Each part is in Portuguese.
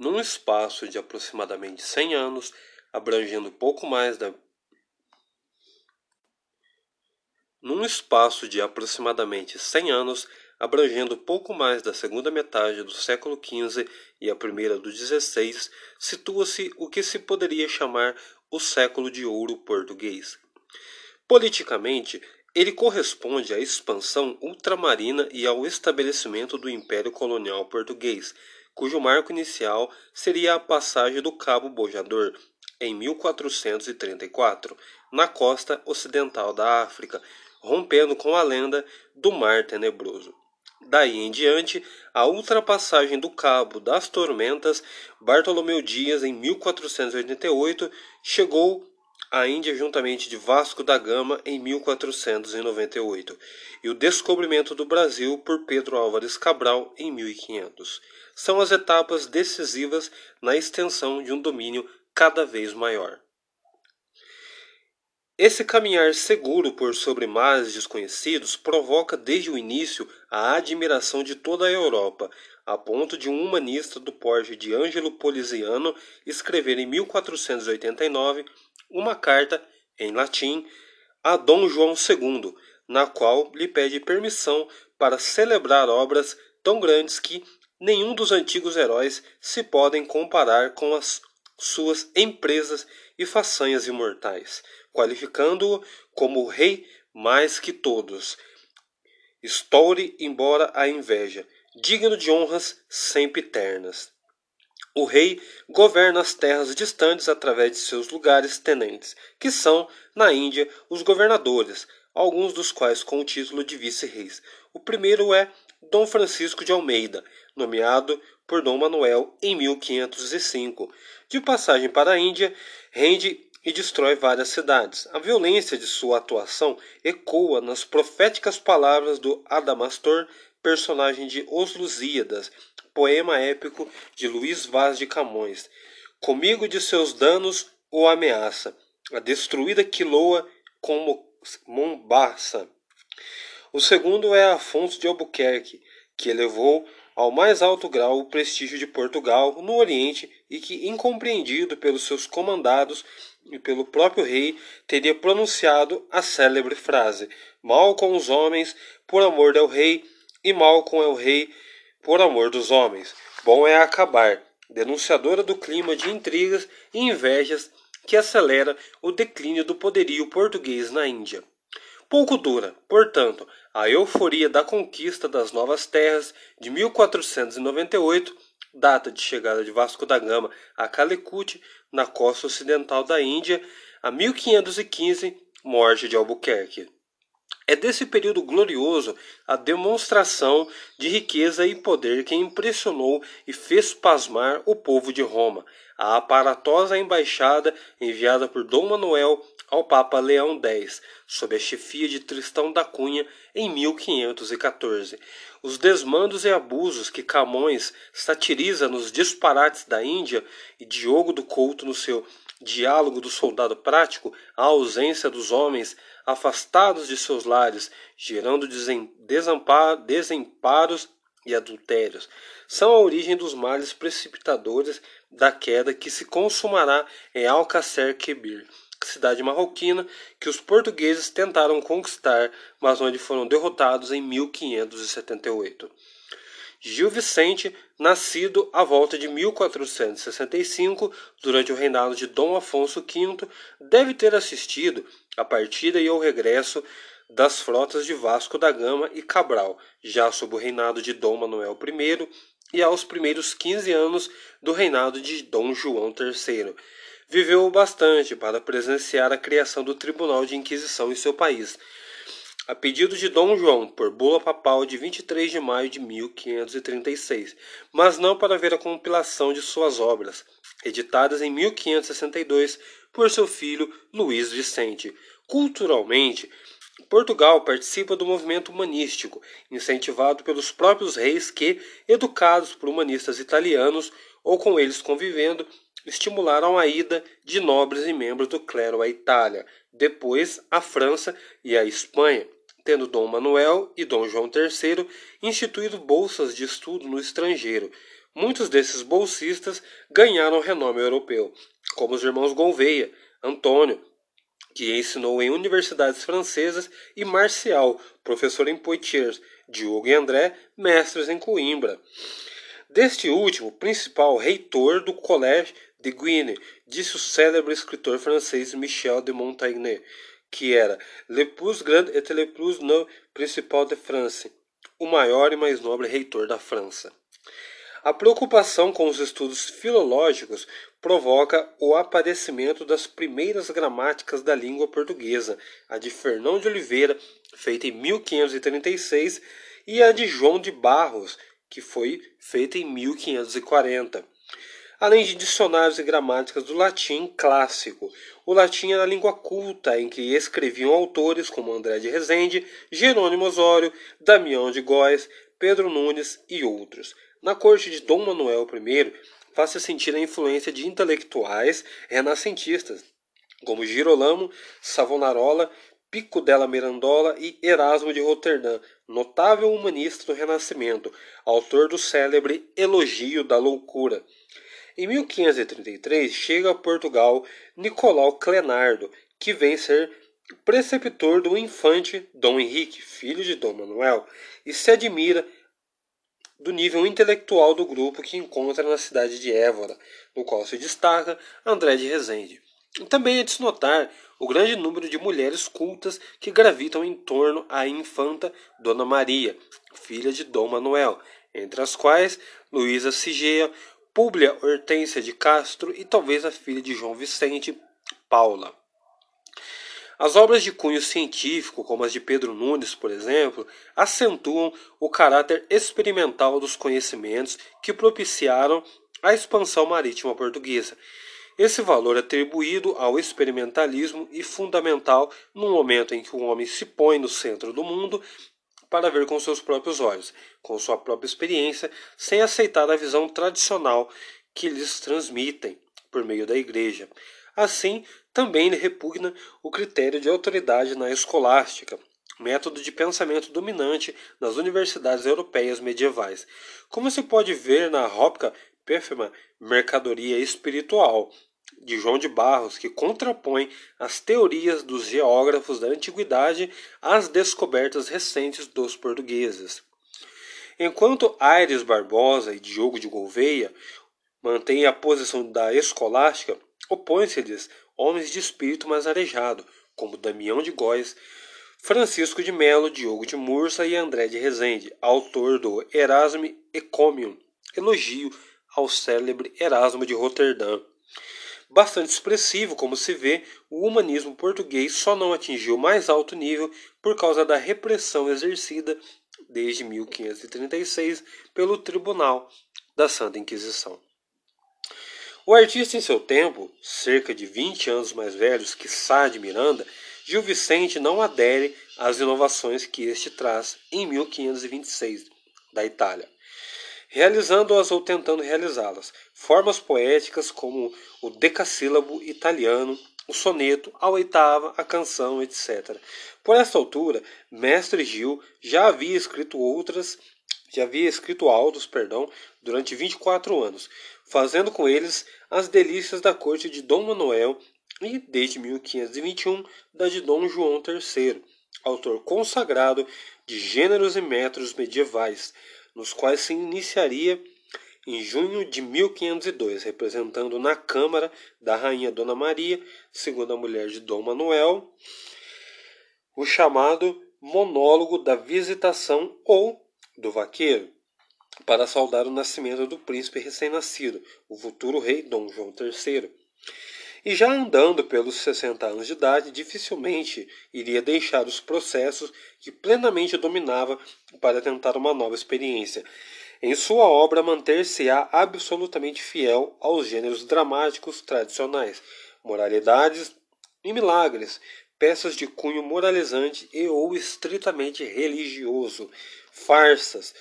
num espaço de aproximadamente 100 anos, abrangendo pouco mais da num espaço de aproximadamente 100 anos, abrangendo pouco mais da segunda metade do século XV e a primeira do XVI, situa-se o que se poderia chamar o século de ouro português. Politicamente, ele corresponde à expansão ultramarina e ao estabelecimento do Império Colonial Português, cujo marco inicial seria a passagem do Cabo Bojador, em 1434, na costa ocidental da África, rompendo com a lenda do Mar Tenebroso. Daí em diante, a ultrapassagem do Cabo das Tormentas, Bartolomeu Dias, em 1488, chegou à Índia juntamente de Vasco da Gama em 1498 e o descobrimento do Brasil por Pedro Álvares Cabral em 1500. São as etapas decisivas na extensão de um domínio cada vez maior. Esse caminhar seguro por sobre mares desconhecidos provoca desde o início a admiração de toda a Europa, a ponto de um humanista do porte de Ângelo Poliziano escrever em 1489 uma carta em latim a Dom João II, na qual lhe pede permissão para celebrar obras tão grandes que nenhum dos antigos heróis se podem comparar com as suas empresas e façanhas imortais qualificando-o como o rei mais que todos. Estoure embora a inveja, digno de honras sempiternas. O rei governa as terras distantes através de seus lugares tenentes, que são, na Índia, os governadores, alguns dos quais com o título de vice-reis. O primeiro é Dom Francisco de Almeida, nomeado por Dom Manuel em 1505. De passagem para a Índia, rende e destrói várias cidades. A violência de sua atuação ecoa nas proféticas palavras do Adamastor, personagem de Os Lusíadas, poema épico de Luís Vaz de Camões. Comigo de seus danos o ameaça, a destruída quiloa como Mombasa. O segundo é Afonso de Albuquerque, que elevou ao mais alto grau o prestígio de Portugal no Oriente e que, incompreendido pelos seus comandados, e pelo próprio rei, teria pronunciado a célebre frase: Mal com os homens, por amor del rei, e mal com el rei, por amor dos homens. Bom é acabar, denunciadora do clima de intrigas e invejas que acelera o declínio do poderio português na Índia. Pouco dura, portanto, a euforia da conquista das novas terras de 1498 data de chegada de Vasco da Gama a Calicut, na costa ocidental da Índia, a 1515, morte de Albuquerque. É desse período glorioso a demonstração de riqueza e poder que impressionou e fez pasmar o povo de Roma, a aparatosa embaixada enviada por Dom Manuel ao Papa Leão X, sob a chefia de Tristão da Cunha, em 1514. Os desmandos e abusos que Camões satiriza nos disparates da Índia e Diogo do Couto no seu Diálogo do Soldado Prático, a ausência dos homens afastados de seus lares, gerando desamparos e adultérios, são a origem dos males precipitadores da queda que se consumará em Alcácer Quibir cidade marroquina que os portugueses tentaram conquistar, mas onde foram derrotados em 1578. Gil Vicente, nascido à volta de 1465, durante o reinado de Dom Afonso V, deve ter assistido à partida e ao regresso das frotas de Vasco da Gama e Cabral, já sob o reinado de Dom Manuel I, e aos primeiros 15 anos do reinado de Dom João III, viveu bastante para presenciar a criação do Tribunal de Inquisição em seu país, a pedido de Dom João, por bula papal de 23 de maio de 1536, mas não para ver a compilação de suas obras, editadas em 1562 por seu filho Luís Vicente. Culturalmente, Portugal participa do movimento humanístico, incentivado pelos próprios reis que, educados por humanistas italianos ou com eles convivendo, estimularam a ida de nobres e membros do clero à Itália, depois à França e à Espanha, tendo Dom Manuel e Dom João III instituído bolsas de estudo no estrangeiro, muitos desses bolsistas ganharam renome europeu, como os irmãos Gouveia, Antônio, que ensinou em universidades francesas, e Marcial, professor em Poitiers, Diogo e André, mestres em Coimbra. Deste último, principal reitor do Collège de Guienne, disse o célebre escritor francês Michel de Montaigne, que era Le plus grand et le plus noble principal de France, o maior e mais nobre reitor da França. A preocupação com os estudos filológicos provoca o aparecimento das primeiras gramáticas da língua portuguesa, a de Fernão de Oliveira, feita em 1536, e a de João de Barros, que foi feita em 1540 além de dicionários e gramáticas do latim clássico. O latim era a língua culta em que escreviam autores como André de Rezende, Jerônimo Osório, Damião de Góes, Pedro Nunes e outros. Na corte de Dom Manuel I, faz-se sentir a influência de intelectuais renascentistas, como Girolamo, Savonarola, Pico della Mirandola e Erasmo de Roterdã, notável humanista do Renascimento, autor do célebre Elogio da Loucura. Em 1533 chega a Portugal Nicolau Clenardo, que vem ser preceptor do infante Dom Henrique, filho de Dom Manuel, e se admira do nível intelectual do grupo que encontra na cidade de Évora, no qual se destaca André de Rezende. Também é de se notar o grande número de mulheres cultas que gravitam em torno à infanta Dona Maria, filha de Dom Manuel, entre as quais Luísa Sigea, Públia Hortência de Castro e talvez a filha de João Vicente, Paula. As obras de cunho científico, como as de Pedro Nunes, por exemplo, acentuam o caráter experimental dos conhecimentos que propiciaram a expansão marítima portuguesa. Esse valor atribuído ao experimentalismo e fundamental no momento em que o homem se põe no centro do mundo para ver com seus próprios olhos, com sua própria experiência, sem aceitar a visão tradicional que lhes transmitem por meio da igreja. Assim, também lhe repugna o critério de autoridade na escolástica, método de pensamento dominante nas universidades europeias medievais. Como se pode ver na Rópica Pérfima Mercadoria Espiritual, de João de Barros, que contrapõe as teorias dos geógrafos da antiguidade às descobertas recentes dos portugueses. Enquanto Aires Barbosa e Diogo de Gouveia mantêm a posição da escolástica, opõem-se-lhes homens de espírito mais arejado, como Damião de Góes, Francisco de Melo, Diogo de Mursa e André de Rezende, autor do Erasmo Ecomium, elogio ao célebre Erasmo de Roterdã. Bastante expressivo, como se vê, o humanismo português só não atingiu mais alto nível por causa da repressão exercida desde 1536 pelo Tribunal da Santa Inquisição. O artista em seu tempo, cerca de 20 anos mais velho que Sá de Miranda, Gil Vicente não adere às inovações que este traz em 1526 da Itália realizando-as ou tentando realizá-las. Formas poéticas como o decassílabo italiano, o soneto, a oitava, a canção, etc. Por esta altura, Mestre Gil já havia escrito outras, já havia escrito autos, perdão, durante 24 anos, fazendo com eles as delícias da corte de Dom Manuel e, desde 1521, da de Dom João III, autor consagrado de gêneros e metros medievais, nos quais se iniciaria em junho de 1502, representando na Câmara da Rainha Dona Maria, segunda mulher de Dom Manuel, o chamado monólogo da visitação ou do vaqueiro, para saudar o nascimento do príncipe recém-nascido, o futuro rei Dom João III. E já andando pelos 60 anos de idade, dificilmente iria deixar os processos que plenamente dominava para tentar uma nova experiência. Em sua obra, manter-se-á absolutamente fiel aos gêneros dramáticos tradicionais, moralidades e milagres, peças de cunho moralizante e ou estritamente religioso, farsas,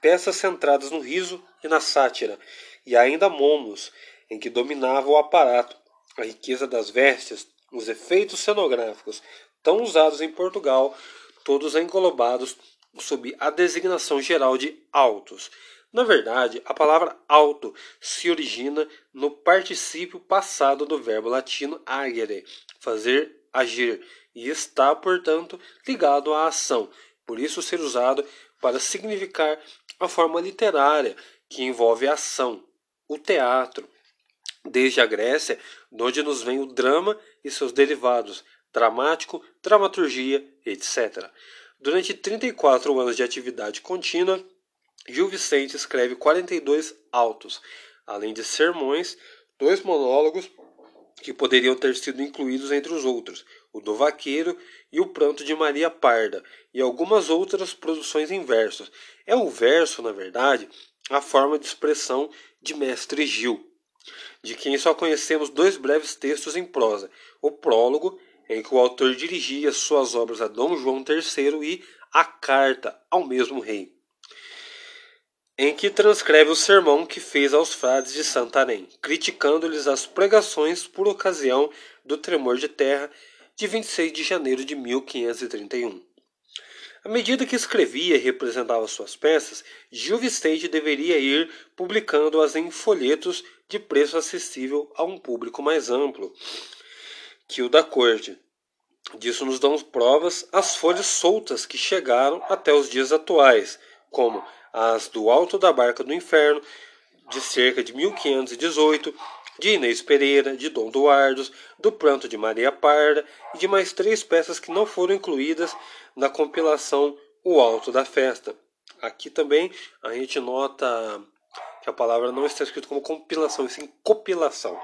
peças centradas no riso e na sátira, e ainda momos, em que dominava o aparato a riqueza das vestes, os efeitos cenográficos tão usados em Portugal, todos englobados sob a designação geral de autos. Na verdade, a palavra alto se origina no particípio passado do verbo latino agere, fazer agir, e está, portanto, ligado à ação, por isso ser usado para significar a forma literária que envolve a ação, o teatro. Desde a Grécia, de onde nos vem o drama e seus derivados, dramático, dramaturgia, etc. Durante 34 anos de atividade contínua, Gil Vicente escreve 42 autos, além de sermões, dois monólogos que poderiam ter sido incluídos entre os outros, o do Vaqueiro e o Pranto de Maria Parda, e algumas outras produções em versos. É o verso, na verdade, a forma de expressão de Mestre Gil, de quem só conhecemos dois breves textos em prosa: o prólogo, em que o autor dirigia suas obras a Dom João III, e a carta ao mesmo rei em que transcreve o sermão que fez aos frades de Santarém, criticando-lhes as pregações por ocasião do tremor de terra de 26 de janeiro de 1531. À medida que escrevia e representava suas peças, Gil Vicente deveria ir publicando-as em folhetos de preço acessível a um público mais amplo que o da corte. Disso nos dão provas as folhas soltas que chegaram até os dias atuais, como as do Alto da Barca do Inferno, de cerca de 1518, de Inês Pereira, de Dom Duardos, do Pranto de Maria Parda e de mais três peças que não foram incluídas na compilação O Alto da Festa. Aqui também a gente nota que a palavra não está escrita como compilação, e sim compilação.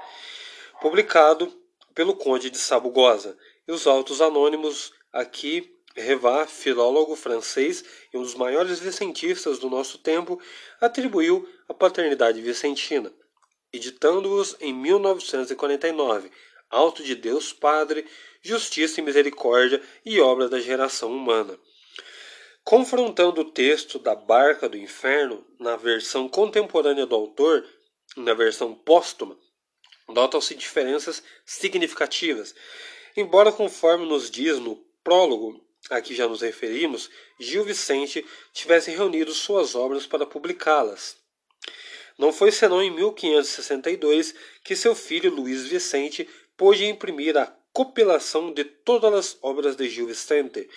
Publicado pelo Conde de Sabugosa. E os autos anônimos aqui Revá, filólogo francês e um dos maiores vicentistas do nosso tempo, atribuiu a paternidade vicentina, editando-os em 1949, Alto de Deus Padre, Justiça e Misericórdia e Obra da Geração Humana. Confrontando o texto da Barca do Inferno na versão contemporânea do autor, na versão póstuma, notam-se diferenças significativas. Embora, conforme nos diz no prólogo a que já nos referimos, Gil Vicente tivesse reunido suas obras para publicá-las. Não foi senão em 1562 que seu filho Luiz Vicente pôde imprimir a compilação de todas as obras de Gil Vicente,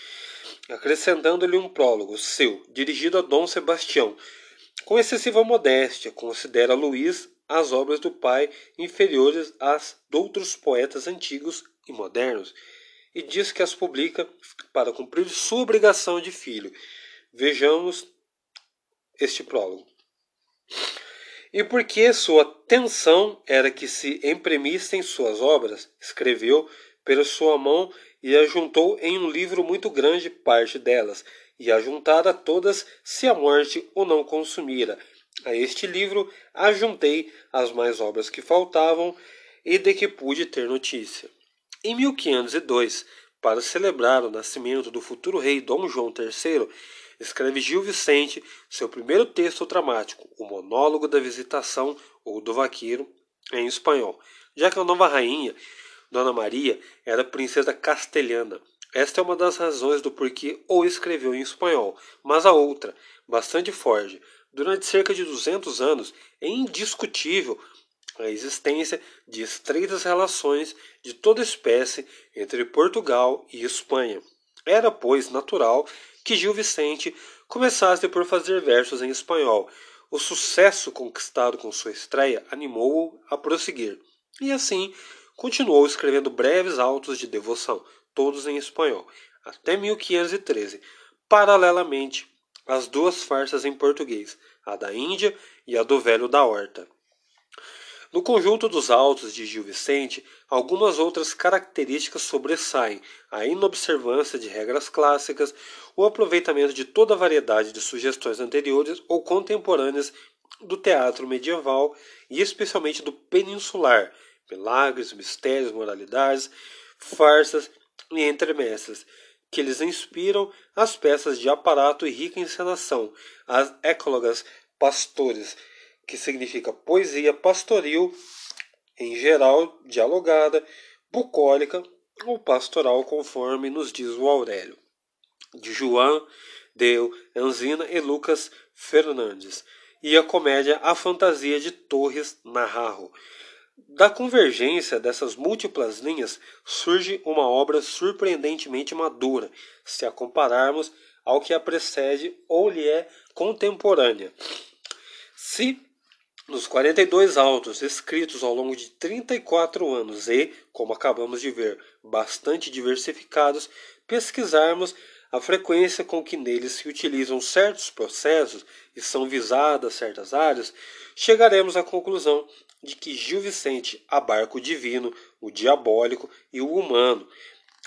acrescentando-lhe um prólogo seu, dirigido a Dom Sebastião. Com excessiva modéstia, considera Luiz as obras do pai inferiores às de outros poetas antigos e modernos e diz que as publica para cumprir sua obrigação de filho. Vejamos este prólogo. E porque sua tensão era que se imprimissem suas obras, escreveu pela sua mão e ajuntou em um livro muito grande parte delas, e ajuntada todas se a morte o não consumira. A este livro ajuntei as mais obras que faltavam e de que pude ter notícia. Em 1502, para celebrar o nascimento do futuro rei Dom João III, escreve Gil Vicente seu primeiro texto dramático, o Monólogo da Visitação ou do Vaqueiro, em espanhol, já que a nova rainha, Dona Maria, era princesa castelhana. Esta é uma das razões do porquê o escreveu em espanhol, mas a outra, bastante forte, durante cerca de 200 anos, é indiscutível a existência de estreitas relações de toda espécie entre Portugal e Espanha. Era, pois, natural que Gil Vicente começasse por fazer versos em espanhol. O sucesso conquistado com sua estreia animou-o a prosseguir, e assim continuou escrevendo breves autos de devoção, todos em espanhol, até 1513, paralelamente às duas farsas em português, a da Índia e a do Velho da Horta. No conjunto dos autos de Gil Vicente, algumas outras características sobressaem: a inobservância de regras clássicas, o aproveitamento de toda a variedade de sugestões anteriores ou contemporâneas do teatro medieval e especialmente do peninsular, milagres, mistérios, moralidades, farsas e entremessas, que lhes inspiram as peças de aparato e rica encenação, as eclogas pastores, que significa poesia pastoril, em geral dialogada, bucólica ou pastoral, conforme nos diz o Aurélio. De João, Deu, Anzina e Lucas Fernandes. e a comédia A Fantasia de Torres Naharro. Da convergência dessas múltiplas linhas surge uma obra surpreendentemente madura, se a compararmos ao que a precede ou lhe é contemporânea. Se nos 42 autos escritos ao longo de 34 anos e, como acabamos de ver, bastante diversificados, pesquisarmos a frequência com que neles se utilizam certos processos e são visadas certas áreas, chegaremos à conclusão de que Gil Vicente abarca o divino, o diabólico e o humano,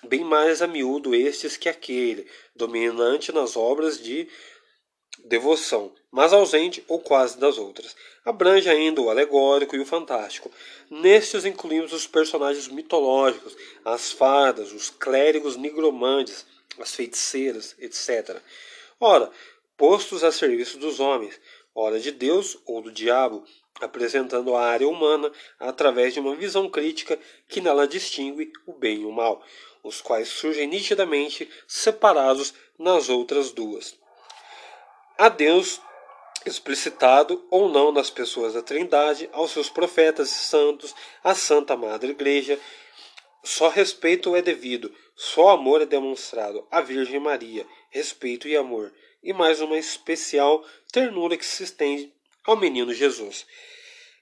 bem mais a miúdo estes que aquele, dominante nas obras de devoção, mas ausente ou quase das outras. Abrange ainda o alegórico e o fantástico. Nestes incluímos os personagens mitológicos, as fadas, os clérigos nigromantes, as feiticeiras, etc. Ora, postos a serviço dos homens, ora de Deus ou do diabo, apresentando a área humana através de uma visão crítica que nela distingue o bem e o mal, os quais surgem nitidamente separados nas outras duas. A Deus explicitado ou não nas pessoas da Trindade, aos seus profetas e santos, à Santa Madre Igreja, só respeito é devido, só amor é demonstrado à Virgem Maria, respeito e amor, e mais uma especial ternura que se estende ao menino Jesus.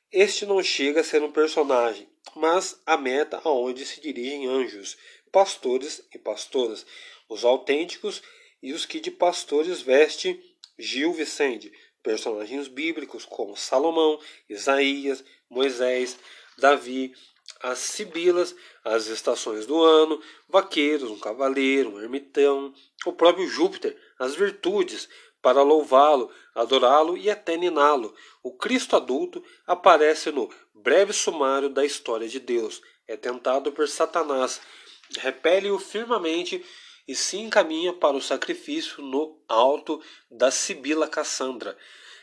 Este não chega a ser um personagem, mas a meta aonde se dirigem anjos, pastores e pastoras, os autênticos e os que de pastores veste Gil Vicente, personagens bíblicos como Salomão, Isaías, Moisés, Davi, as sibilas, as estações do ano, vaqueiros, um cavaleiro, um ermitão, o próprio Júpiter, as virtudes, para louvá-lo, adorá-lo e até niná-lo. O Cristo adulto aparece no breve sumário da história de Deus. É tentado por Satanás, repele-o firmemente e se encaminha para o sacrifício no alto da Sibila Cassandra.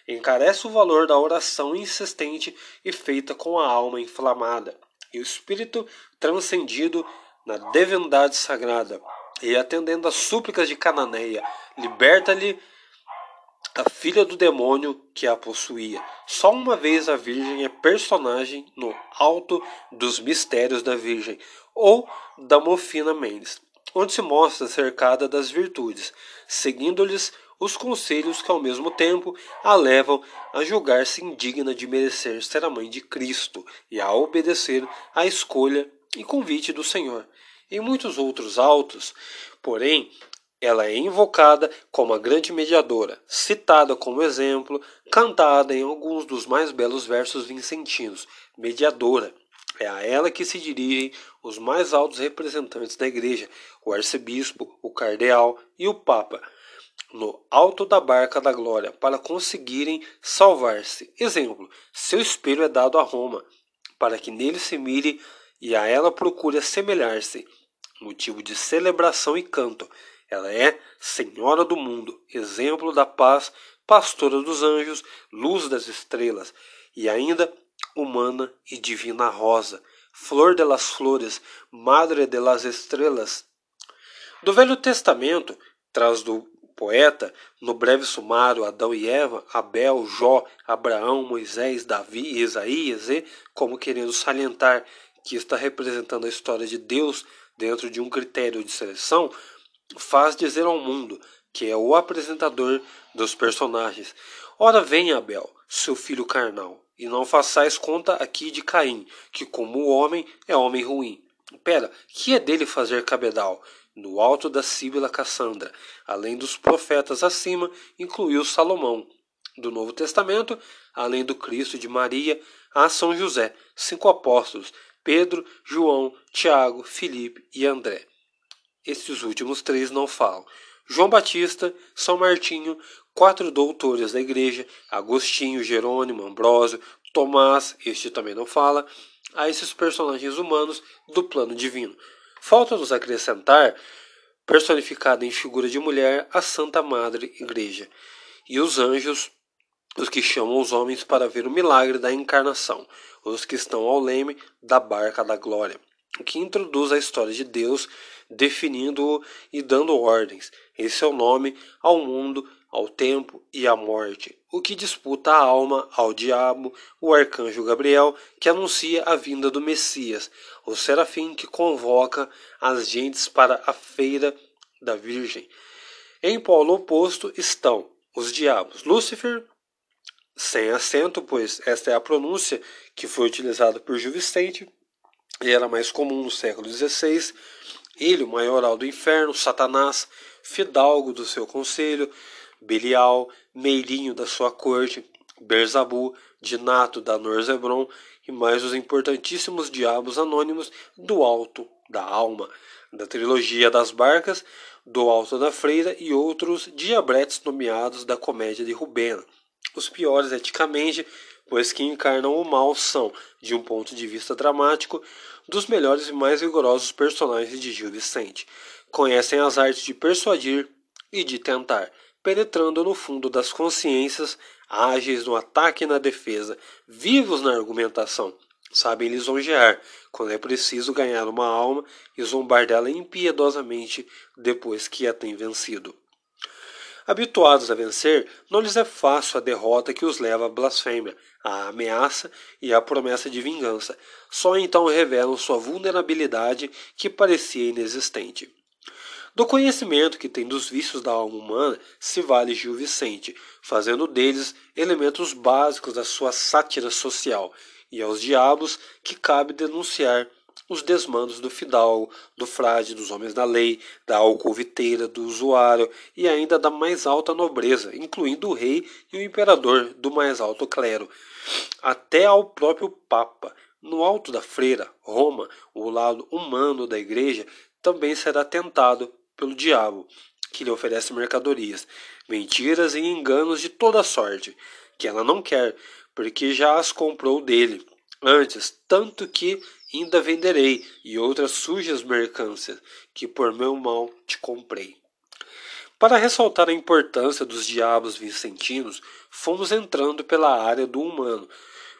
Encarece o valor da oração insistente e feita com a alma inflamada, e o espírito transcendido na divindade sagrada, e atendendo às súplicas de Cananeia, liberta-lhe a filha do demônio que a possuía. Só uma vez a Virgem é personagem no Alto dos Mistérios da Virgem, ou da Mofina Mendes onde se mostra cercada das virtudes, seguindo-lhes os conselhos que ao mesmo tempo a levam a julgar-se indigna de merecer ser a mãe de Cristo e a obedecer à escolha e convite do Senhor. Em muitos outros autos, porém, ela é invocada como a grande mediadora, citada como exemplo, cantada em alguns dos mais belos versos vincentinos, mediadora, é a ela que se dirigem os mais altos representantes da Igreja, o arcebispo, o cardeal e o papa, no alto da barca da glória, para conseguirem salvar-se. Exemplo: seu espelho é dado a Roma, para que nele se mire e a ela procure assemelhar-se. Motivo de celebração e canto. Ela é Senhora do mundo, exemplo da paz, pastora dos anjos, luz das estrelas, e ainda humana e divina rosa, flor de las flores, madre de las estrelas. Do Velho Testamento, traz do poeta, no breve sumário, Adão e Eva, Abel, Jó, Abraão, Moisés, Davi Isaías, e, como querendo salientar que está representando a história de Deus dentro de um critério de seleção, faz dizer ao mundo que é o apresentador dos personagens. Ora vem Abel, seu filho carnal, e não façais conta aqui de Caim, que como homem é homem ruim. Pera, que é dele fazer cabedal? No alto da Síbila Cassandra, além dos profetas acima, incluiu Salomão. Do Novo Testamento, além do Cristo de Maria, há São José, cinco apóstolos, Pedro, João, Tiago, Filipe e André. Estes últimos três não falam. João Batista, São Martinho, quatro doutores da igreja, Agostinho, Jerônimo, Ambrósio, Tomás, este também não fala, a esses personagens humanos do plano divino. Falta-nos acrescentar, personificada em figura de mulher, a Santa Madre Igreja, e os anjos, os que chamam os homens para ver o milagre da encarnação, os que estão ao leme da barca da glória, o que introduz a história de Deus, definindo-o e dando ordens. Esse é o nome ao mundo ao tempo e à morte, o que disputa a alma ao diabo, o arcanjo Gabriel, que anuncia a vinda do Messias, o serafim que convoca as gentes para a feira da Virgem. Em polo oposto estão os diabos Lúcifer, sem acento, pois esta é a pronúncia que foi utilizada por Gil Vicente e era mais comum no século XVI. Ele, o maioral do inferno, Satanás, fidalgo do seu conselho, Belial, Meirinho da sua corte, Berzabu, Dinato da Norzebron e mais os importantíssimos diabos anônimos do Alto da Alma, da trilogia das Barcas, do Alto da Freira e outros diabretes nomeados da comédia de Rubena. Os piores eticamente, pois que encarnam o mal são, de um ponto de vista dramático, dos melhores e mais vigorosos personagens de Gil Vicente. Conhecem as artes de persuadir e de tentar, penetrando no fundo das consciências, ágeis no ataque e na defesa, vivos na argumentação. Sabem lisonjear, quando é preciso ganhar uma alma e zombar dela impiedosamente depois que a tem vencido. Habituados a vencer, não lhes é fácil a derrota que os leva à blasfêmia, à ameaça e à promessa de vingança. Só então revelam sua vulnerabilidade que parecia inexistente. Do conhecimento que tem dos vícios da alma humana se vale Gil Vicente, fazendo deles elementos básicos da sua sátira social, e aos diabos que cabe denunciar os desmandos do fidalgo, do frade, dos homens da lei, da alcoviteira, do usuário e ainda da mais alta nobreza, incluindo o rei e o imperador do mais alto clero, até ao próprio Papa. No alto da freira, Roma, o lado humano da igreja, também será tentado pelo diabo, que lhe oferece mercadorias, mentiras e enganos de toda sorte, que ela não quer, porque já as comprou dele. Antes, tanto que ainda venderei, e outras sujas mercâncias, que por meu mal te comprei. Para ressaltar a importância dos diabos vicentinos, fomos entrando pela área do humano,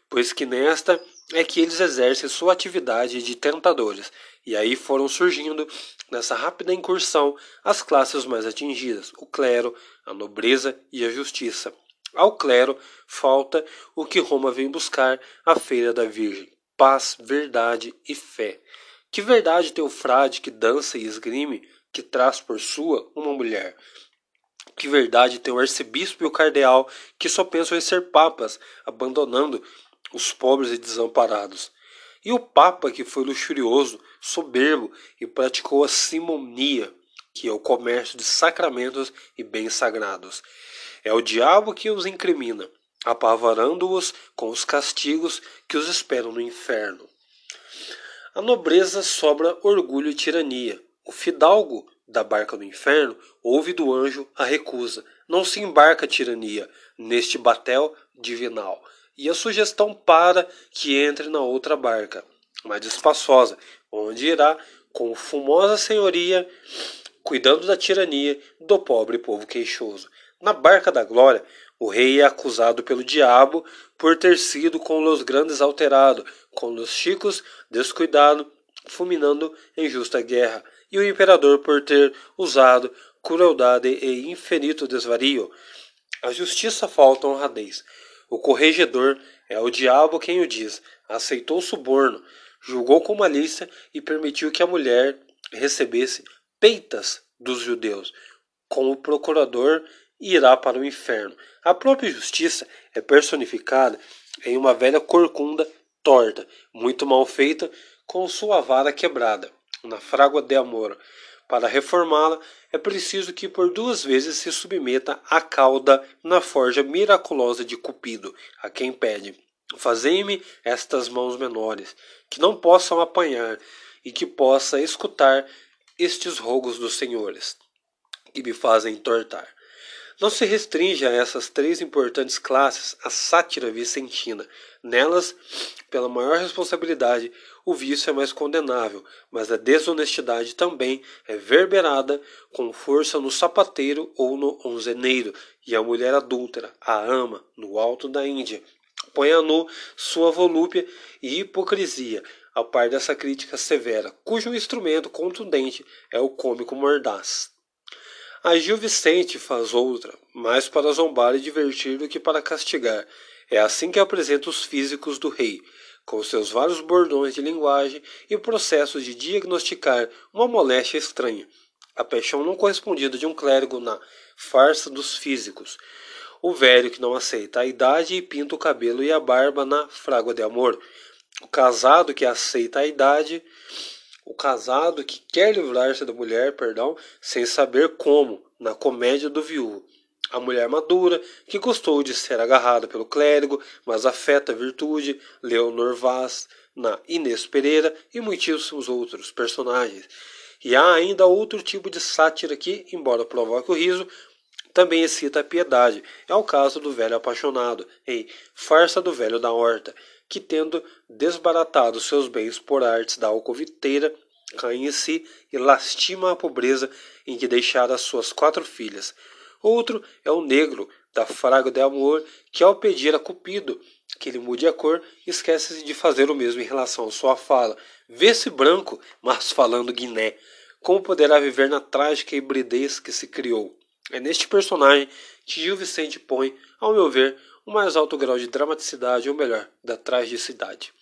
pois que nesta é que eles exercem sua atividade de tentadores, e aí foram surgindo nessa rápida incursão as classes mais atingidas, o clero, a nobreza e a justiça. Ao clero falta o que Roma vem buscar, a feira da Virgem, paz, verdade e fé. Que verdade tem o frade que dança e esgrime, que traz por sua uma mulher? Que verdade tem o arcebispo e o cardeal que só pensam em ser papas, abandonando os pobres e desamparados? E o Papa, que foi luxurioso, soberbo e praticou a simonia, que é o comércio de sacramentos e bens sagrados. É o diabo que os incrimina, apavorando-os com os castigos que os esperam no inferno. A nobreza sobra orgulho e tirania. O fidalgo da barca do inferno ouve do anjo a recusa. Não se embarca tirania neste batel divinal e a sugestão para que entre na outra barca, mais espaçosa, onde irá com fumosa senhoria, cuidando da tirania do pobre povo queixoso. Na barca da glória, o rei é acusado pelo diabo por ter sido com os grandes alterado, com os chicos descuidado, fulminando em justa guerra, e o imperador por ter usado crueldade e infinito desvario. A justiça falta honradez. O corregedor é o diabo quem o diz. Aceitou suborno, julgou com malícia e permitiu que a mulher recebesse peitas dos judeus. Como procurador, irá para o inferno. A própria justiça é personificada em uma velha corcunda torta, muito mal feita, com sua vara quebrada, na frágua de amor. Para reformá-la, é preciso que por duas vezes se submeta à cauda na forja miraculosa de Cupido, a quem pede: Fazei-me estas mãos menores, que não possam apanhar e que possa escutar estes rogos dos senhores, que me fazem tortar. Não se restringe a essas três importantes classes a sátira vicentina. Nelas, pela maior responsabilidade, o vício é mais condenável, mas a desonestidade também é verberada com força no sapateiro ou no onzeneiro, e a mulher adúltera, a ama, no alto da Índia. Põe a nu sua volúpia e hipocrisia, ao par dessa crítica severa, cujo instrumento contundente é o cômico mordaz. A Gil Vicente faz outra, mais para zombar e divertir do que para castigar. É assim que apresenta os físicos do rei, com seus vários bordões de linguagem e processos de diagnosticar uma moléstia estranha. A paixão não correspondida de um clérigo na farsa dos físicos. O velho que não aceita a idade e pinta o cabelo e a barba na frágua de amor. O casado que aceita a idade, o casado que quer livrar-se da mulher, perdão, sem saber como, na comédia do viúvo. A mulher madura, que gostou de ser agarrada pelo clérigo, mas afeta a virtude, Leonor Vaz, na Inês Pereira e muitíssimos outros personagens. E há ainda outro tipo de sátira que, embora provoque o riso, também excita a piedade. É o caso do velho apaixonado, em Farsa do Velho da Horta, que, tendo desbaratado seus bens por artes da alcoviteira, cai em si e lastima a pobreza em que deixara suas quatro filhas. Outro é o negro, da fraga de amor, que ao pedir a Cupido que ele mude a cor, esquece de fazer o mesmo em relação à sua fala. Vê-se branco, mas falando guiné. Como poderá viver na trágica hibridez que se criou? É neste personagem que Gil Vicente põe, ao meu ver, o mais alto grau de dramaticidade, ou melhor, da tragicidade.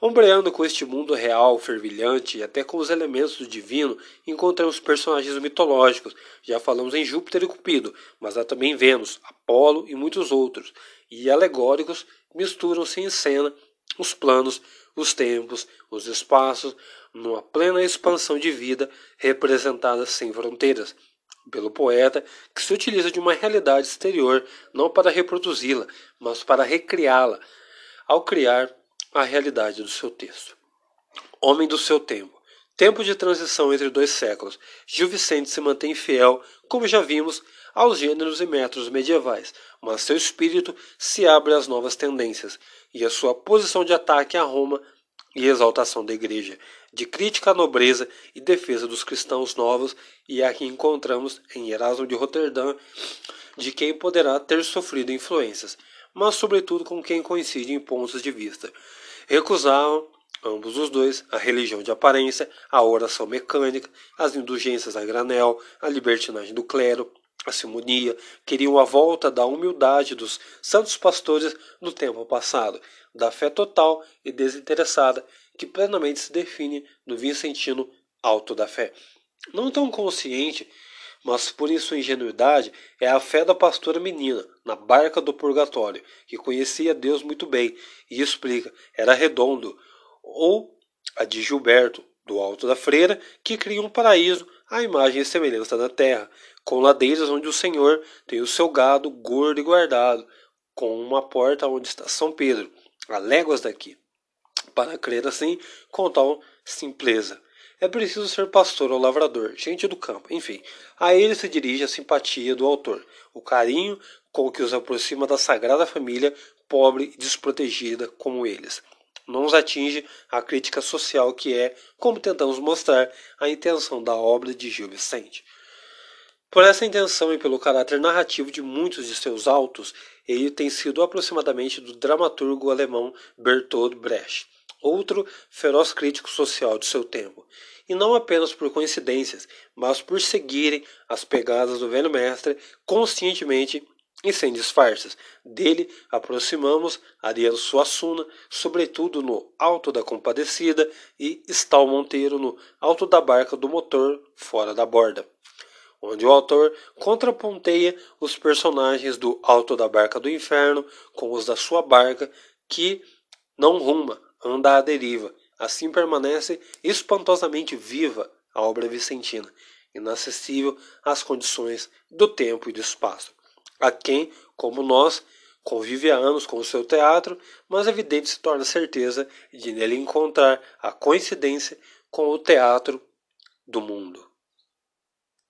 Ombreando com este mundo real, fervilhante e até com os elementos do divino, encontramos personagens mitológicos. Já falamos em Júpiter e Cupido, mas há também Vênus, Apolo e muitos outros. E alegóricos misturam-se em cena os planos, os tempos, os espaços, numa plena expansão de vida representada sem fronteiras pelo poeta, que se utiliza de uma realidade exterior não para reproduzi-la, mas para recriá-la, ao criar a realidade do seu texto. Homem do seu tempo. Tempo de transição entre dois séculos. Gil Vicente se mantém fiel, como já vimos, aos gêneros e métodos medievais, mas seu espírito se abre às novas tendências e a sua posição de ataque a Roma e exaltação da Igreja, de crítica à nobreza e defesa dos cristãos novos, e aqui encontramos em Erasmo de Roterdã, de quem poderá ter sofrido influências, mas sobretudo com quem coincide em pontos de vista. Recusavam ambos os dois, a religião de aparência, a oração mecânica, as indulgências a granel, a libertinagem do clero, a simonia, queriam a volta da humildade dos santos pastores do tempo passado, da fé total e desinteressada que plenamente se define no Vicentino alto da fé. Não tão consciente, mas por sua ingenuidade, é a fé da pastora menina, na barca do purgatório, que conhecia Deus muito bem, e explica, era redondo, ou a de Gilberto, do alto da freira, que cria um paraíso à imagem e semelhança da terra, com ladeiras onde o Senhor tem o seu gado gordo e guardado, com uma porta onde está São Pedro, a léguas daqui. Para crer assim, com tal simpleza. É preciso ser pastor ou lavrador, gente do campo, enfim. A ele se dirige a simpatia do autor, o carinho com que os aproxima da sagrada família, pobre e desprotegida como eles. Não os atinge a crítica social que é, como tentamos mostrar, a intenção da obra de Gil Vicente. Por essa intenção e pelo caráter narrativo de muitos de seus autos, ele tem sido aproximadamente do dramaturgo alemão Bertolt Brecht, outro feroz crítico social de seu tempo, e não apenas por coincidências, mas por seguirem as pegadas do velho mestre conscientemente e sem disfarces. Dele aproximamos Ariano Suassuna, sobretudo no Alto da Compadecida, e Stal Monteiro no Alto da Barca do Motor, fora da borda onde o autor contraponteia os personagens do Alto da Barca do Inferno com os da sua barca, que não ruma, anda à deriva. Assim permanece espantosamente viva a obra vicentina, inacessível às condições do tempo e do espaço. A quem, como nós, convive há anos com o seu teatro, mas evidente se torna certeza de nele encontrar a coincidência com o teatro do mundo.